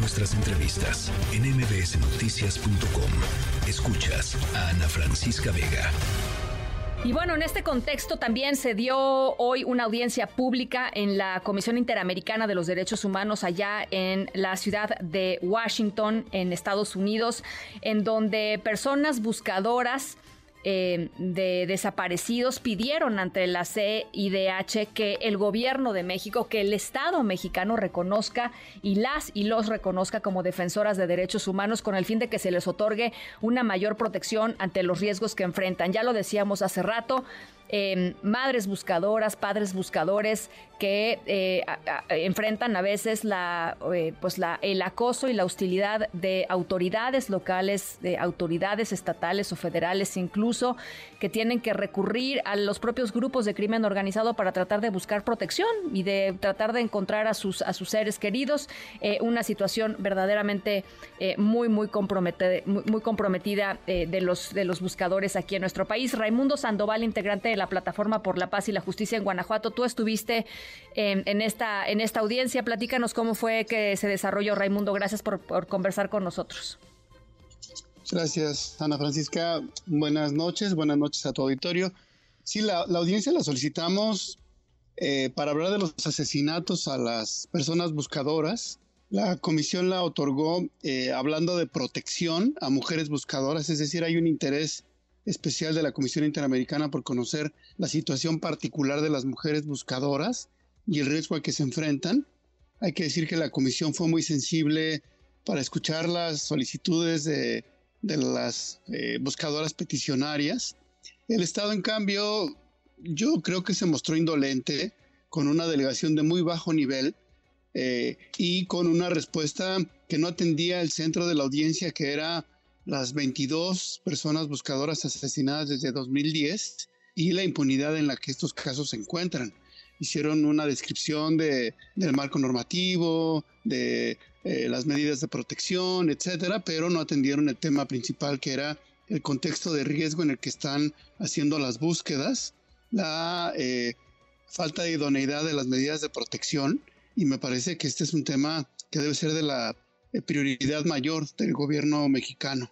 nuestras entrevistas en mbsnoticias.com. Escuchas a Ana Francisca Vega. Y bueno, en este contexto también se dio hoy una audiencia pública en la Comisión Interamericana de los Derechos Humanos allá en la ciudad de Washington, en Estados Unidos, en donde personas buscadoras eh, de desaparecidos pidieron ante la CIDH que el gobierno de México, que el Estado mexicano reconozca y las y los reconozca como defensoras de derechos humanos con el fin de que se les otorgue una mayor protección ante los riesgos que enfrentan. Ya lo decíamos hace rato, Em, madres buscadoras, padres buscadores que eh, enfrentan a veces la, eh, pues la, el acoso y la hostilidad de autoridades locales, de autoridades estatales o federales incluso, que tienen que recurrir a los propios grupos de crimen organizado para tratar de buscar protección y de tratar de encontrar a sus, a sus seres queridos. Eh, una situación verdaderamente muy, muy, comprometida, muy, comprometida de, los, de los buscadores aquí en nuestro país. Raimundo Sandoval, integrante de la Plataforma por la Paz y la Justicia en Guanajuato. Tú estuviste en, esta, en esta audiencia. Platícanos cómo fue que se desarrolló, Raimundo. Gracias por, conversar con nosotros. Gracias, Ana Francisca. Buenas noches, buenas noches a tu auditorio. Sí, la, audiencia la solicitamos eh, para hablar de los asesinatos a las personas buscadoras. La comisión la otorgó eh, hablando de protección a mujeres buscadoras, es decir, hay un interés especial de la Comisión Interamericana por conocer la situación particular de las mujeres buscadoras y el riesgo al que se enfrentan. Hay que decir que la comisión fue muy sensible para escuchar las solicitudes de, las eh, buscadoras peticionarias. El Estado, en cambio, yo creo que se mostró indolente con una delegación de muy bajo nivel eh, y con una respuesta que no atendía el centro de la audiencia, que era las 22 personas buscadoras asesinadas desde 2010 y la impunidad en la que estos casos se encuentran. Hicieron una descripción de, del marco normativo, de eh, las medidas de protección, etcétera, pero no atendieron el tema principal que era el contexto de riesgo en el que están haciendo las búsquedas, la eh, falta de idoneidad de las medidas de protección, y me parece que este es un tema que debe ser de la prioridad mayor del gobierno mexicano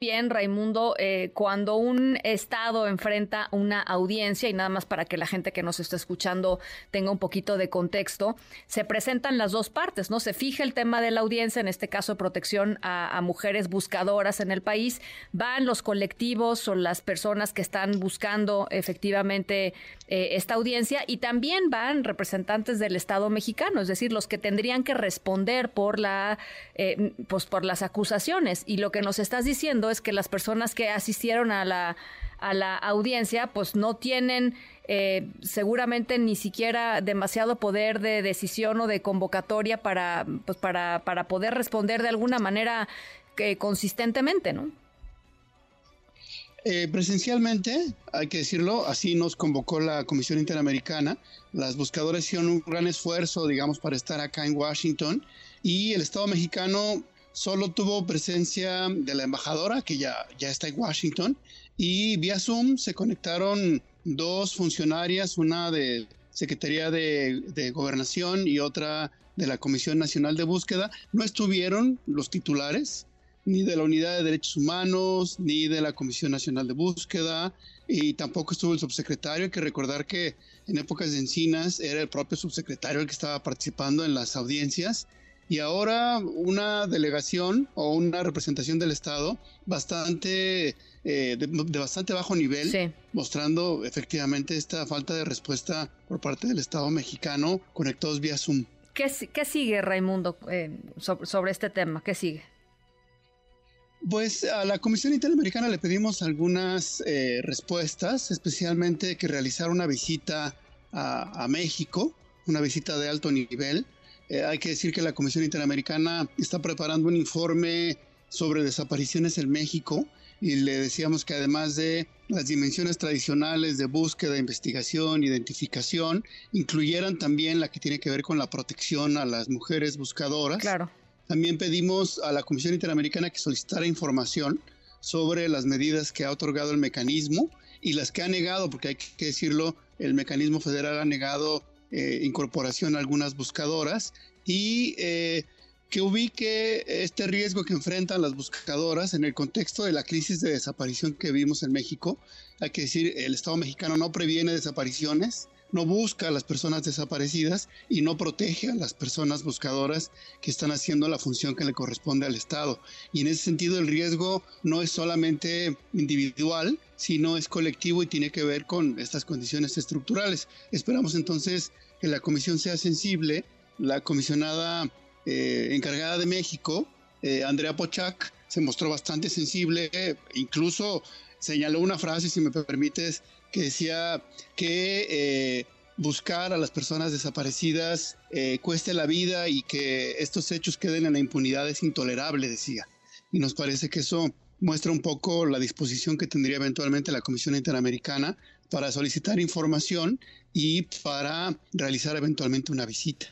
bien, Raimundo, eh, cuando un Estado enfrenta una audiencia, y nada más para que la gente que nos está escuchando tenga un poquito de contexto, se presentan las dos partes, ¿no? Se fija el tema de la audiencia, en este caso protección a, mujeres buscadoras en el país, van los colectivos o las personas que están buscando efectivamente eh, esta audiencia, y también van representantes del Estado mexicano, es decir, los que tendrían que responder por la, eh, pues por las acusaciones. Y lo que nos estás diciendo es que las personas que asistieron a la, a la audiencia pues no tienen eh, seguramente ni siquiera demasiado poder de decisión o de convocatoria para, pues para, para poder responder de alguna manera eh, consistentemente, ¿no? Eh, presencialmente, hay que decirlo, así nos convocó la Comisión Interamericana. Las buscadoras hicieron un gran esfuerzo, digamos, para estar acá en Washington y el Estado mexicano solo tuvo presencia de la embajadora, que ya, ya está en Washington, y vía Zoom se conectaron dos funcionarias, una de Secretaría de, de, Gobernación y otra de la Comisión Nacional de Búsqueda. No estuvieron los titulares, ni de la Unidad de Derechos Humanos, ni de la Comisión Nacional de Búsqueda, y tampoco estuvo el subsecretario. Hay que recordar que en épocas de Encinas era el propio subsecretario el que estaba participando en las audiencias y ahora una delegación o una representación del Estado bastante eh, de, bastante bajo nivel, mostrando efectivamente esta falta de respuesta por parte del Estado mexicano conectados vía Zoom. ¿Qué, qué sigue, Raimundo, eh, sobre, este tema? ¿Qué sigue? Pues a la Comisión Interamericana le pedimos algunas eh, respuestas, especialmente que realizara una visita a, a México, una visita de alto nivel, eh, hay que decir que la Comisión Interamericana está preparando un informe sobre desapariciones en México y le decíamos que además de las dimensiones tradicionales de búsqueda, investigación, identificación, incluyeran también la que tiene que ver con la protección a las mujeres buscadoras. Claro. También pedimos a la Comisión Interamericana que solicitara información sobre las medidas que ha otorgado el mecanismo y las que ha negado, porque hay que decirlo, el mecanismo federal ha negado eh, incorporación a algunas buscadoras y eh, que ubique este riesgo que enfrentan las buscadoras en el contexto de la crisis de desaparición que vimos en México. Hay que decir, el Estado mexicano no previene desapariciones, no busca a las personas desaparecidas y no protege a las personas buscadoras que están haciendo la función que le corresponde al Estado. Y en ese sentido el riesgo no es solamente individual, sino es colectivo y tiene que ver con estas condiciones estructurales. Esperamos entonces que la comisión sea sensible. La comisionada eh, encargada de México, eh, Andrea Pochak, se mostró bastante sensible, incluso señaló una frase, si me permites, que decía que eh, buscar a las personas desaparecidas eh, cueste la vida y que estos hechos queden en la impunidad es intolerable, decía. Y nos parece que eso muestra un poco la disposición que tendría eventualmente la Comisión Interamericana para solicitar información y para realizar eventualmente una visita.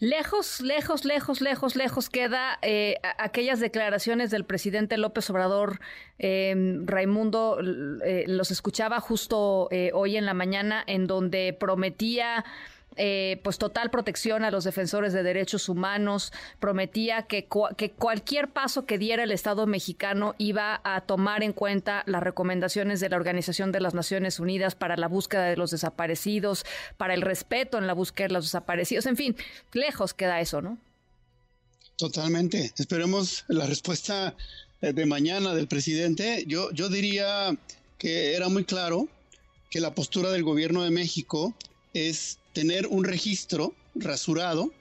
Lejos, lejos, lejos, lejos, lejos queda eh, aquellas declaraciones del presidente López Obrador. Eh, Raimundo eh, los escuchaba justo hoy en la mañana en donde prometía eh, pues total protección a los defensores de derechos humanos, prometía que, que cualquier paso que diera el Estado mexicano iba a tomar en cuenta las recomendaciones de la Organización de las Naciones Unidas para la búsqueda de los desaparecidos, para el respeto en la búsqueda de los desaparecidos, en fin, lejos queda eso, ¿no? Totalmente. Esperemos la respuesta eh, de mañana del presidente. Yo, yo diría que era muy claro que la postura del gobierno de México es tener un registro rasurado,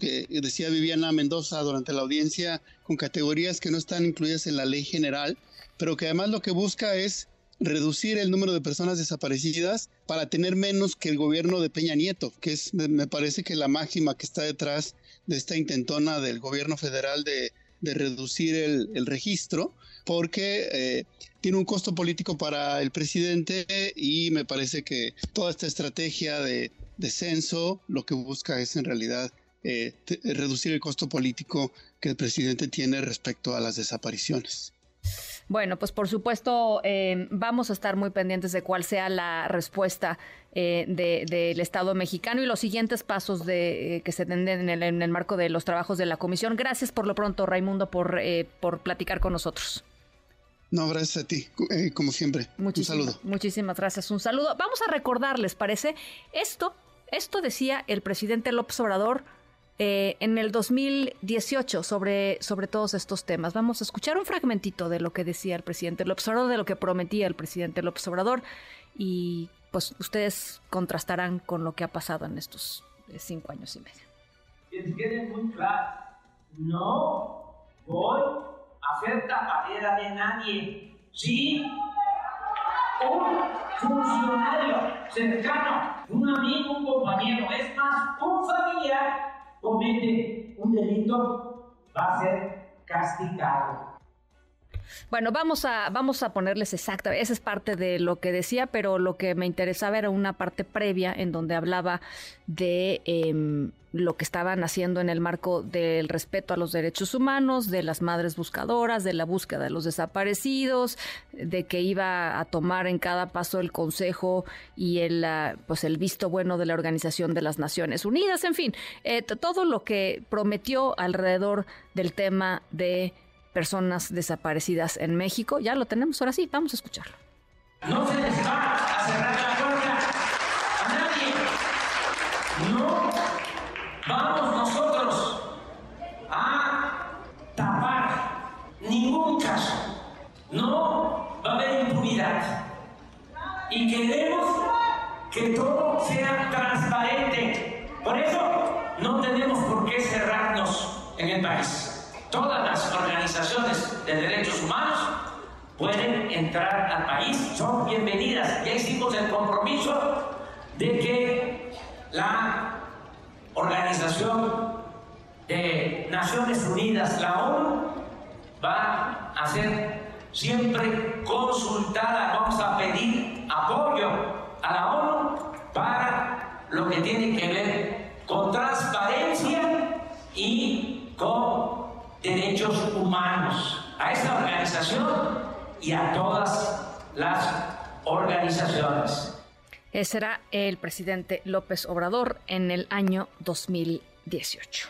que decía Viviana Mendoza durante la audiencia, con categorías que no están incluidas en la ley general, pero que además lo que busca es reducir el número de personas desaparecidas para tener menos que el gobierno de Peña Nieto, que es, me parece que la máxima que está detrás de esta intentona del gobierno federal de, reducir el, registro, porque eh, tiene un costo político para el presidente y me parece que toda esta estrategia de descenso lo que busca es en realidad eh, reducir el costo político que el presidente tiene respecto a las desapariciones. Bueno, pues por supuesto eh, vamos a estar muy pendientes de cuál sea la respuesta eh, del Estado mexicano y los siguientes pasos de, que se den en el, marco de los trabajos de la comisión. Gracias por lo pronto, Raimundo, por, por platicar con nosotros. No, gracias a ti, como siempre. un saludo. Muchísimas gracias. Un saludo. Vamos a recordarles, parece, esto esto decía el presidente López Obrador eh, en el 2018 sobre, sobre todos estos temas. Vamos a escuchar un fragmentito de lo que decía el presidente López Obrador, de lo que prometía el presidente López Obrador y pues ustedes contrastarán con lo que ha pasado en estos eh, cinco años y medio. Que quede muy claro, no voy a hacer tapadera de nadie. Sí, un funcionario cercano, un amigo, un compañero, es más, un familiar comete un delito, va a ser castigado. Bueno, vamos a, vamos a ponerles exacta, esa es parte de lo que decía, pero lo que me interesaba era una parte previa en donde hablaba de em, lo que estaban haciendo en el marco del respeto a los derechos humanos, de las madres buscadoras, de la búsqueda de los desaparecidos, de que iba a tomar en cada paso el consejo y el, ah, pues el visto bueno de la Organización de las Naciones Unidas, en fin, eh, todo lo que prometió alrededor del tema de personas desaparecidas en México. Ya lo tenemos, ahora sí, vamos a escucharlo. No se les va a cerrar la puerta a nadie. No vamos nosotros a tapar ningún caso. No va a haber impunidad. Y queremos que todo sea transparente. Por eso no tenemos por qué cerrarnos en el país todas las organizaciones de derechos humanos pueden entrar al país, son bienvenidas. Ya hicimos el compromiso de que la Organización de Naciones Unidas, la ONU, va a ser siempre consultada. Vamos a pedir apoyo a la ONU para lo que tiene que ver con transparencia y con derechos humanos, a esta organización y a todas las organizaciones. Ese era el presidente López Obrador en el año 2018.